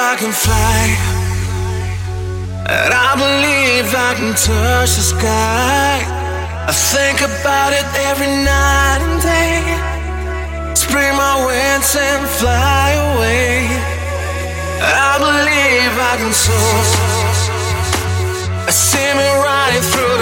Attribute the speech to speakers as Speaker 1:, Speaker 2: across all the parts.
Speaker 1: I can fly. And I believe I can touch the sky. I think about it every night and day. Spread my wings and fly away. I believe I can soar. I see me running through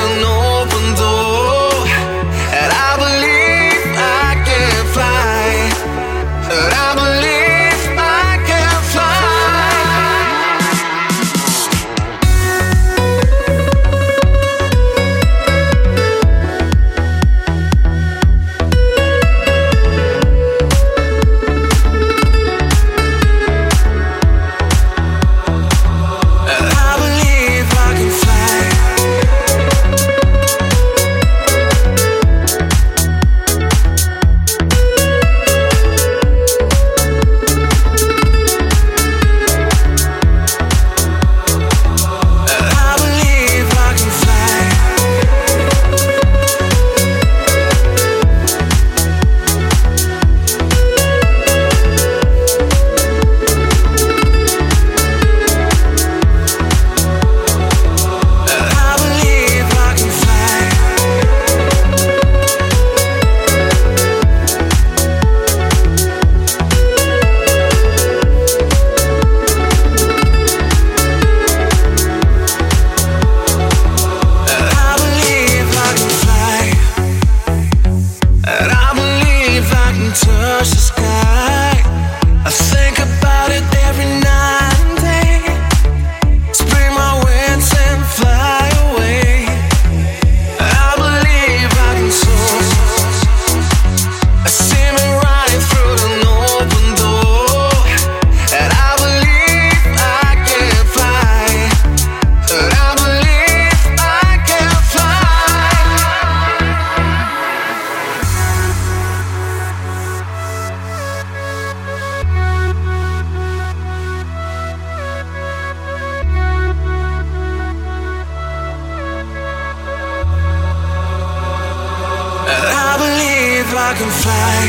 Speaker 1: I can fly.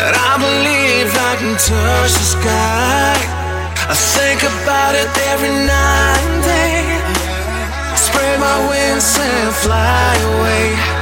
Speaker 1: And I believe I can touch the sky. I think about it every night and day. Spread my wings and fly away.